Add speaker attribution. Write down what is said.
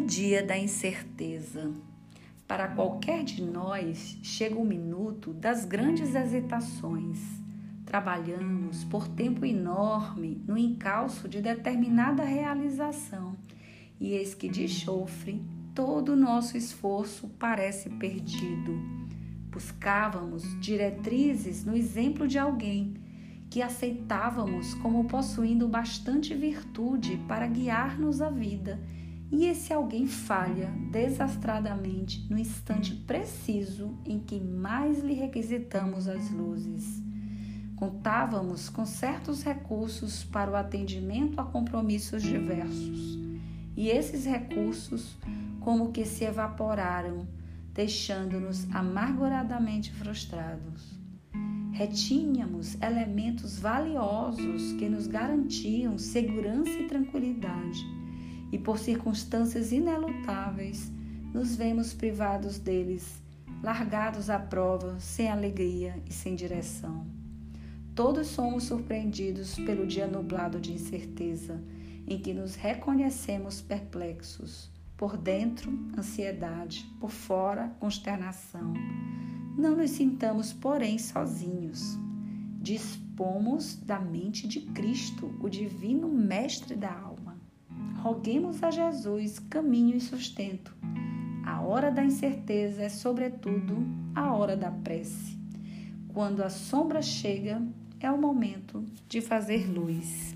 Speaker 1: dia da incerteza. Para qualquer de nós, chega o minuto das grandes hesitações. Trabalhamos por tempo enorme no encalço de determinada realização, e eis que de chofre todo o nosso esforço parece perdido. Buscávamos diretrizes no exemplo de alguém que aceitávamos como possuindo bastante virtude para guiar-nos a vida, e esse alguém falha desastradamente no instante preciso em que mais lhe requisitamos as luzes. Contávamos com certos recursos para o atendimento a compromissos diversos, e esses recursos como que se evaporaram, deixando-nos amarguradamente frustrados. Retínhamos elementos valiosos que nos garantiam segurança e tranquilidade, e por circunstâncias inelutáveis, nos vemos privados deles, largados à prova, sem alegria e sem direção. Todos somos surpreendidos pelo dia nublado de incerteza, em que nos reconhecemos perplexos. Por dentro, ansiedade, por fora, consternação. Não nos sintamos, porém, sozinhos. Dispomos da mente de Cristo, o divino mestre da alma. Roguemos a Jesus caminho e sustento. A hora da incerteza é, sobretudo, a hora da prece. Quando a sombra chega, é o momento de fazer luz.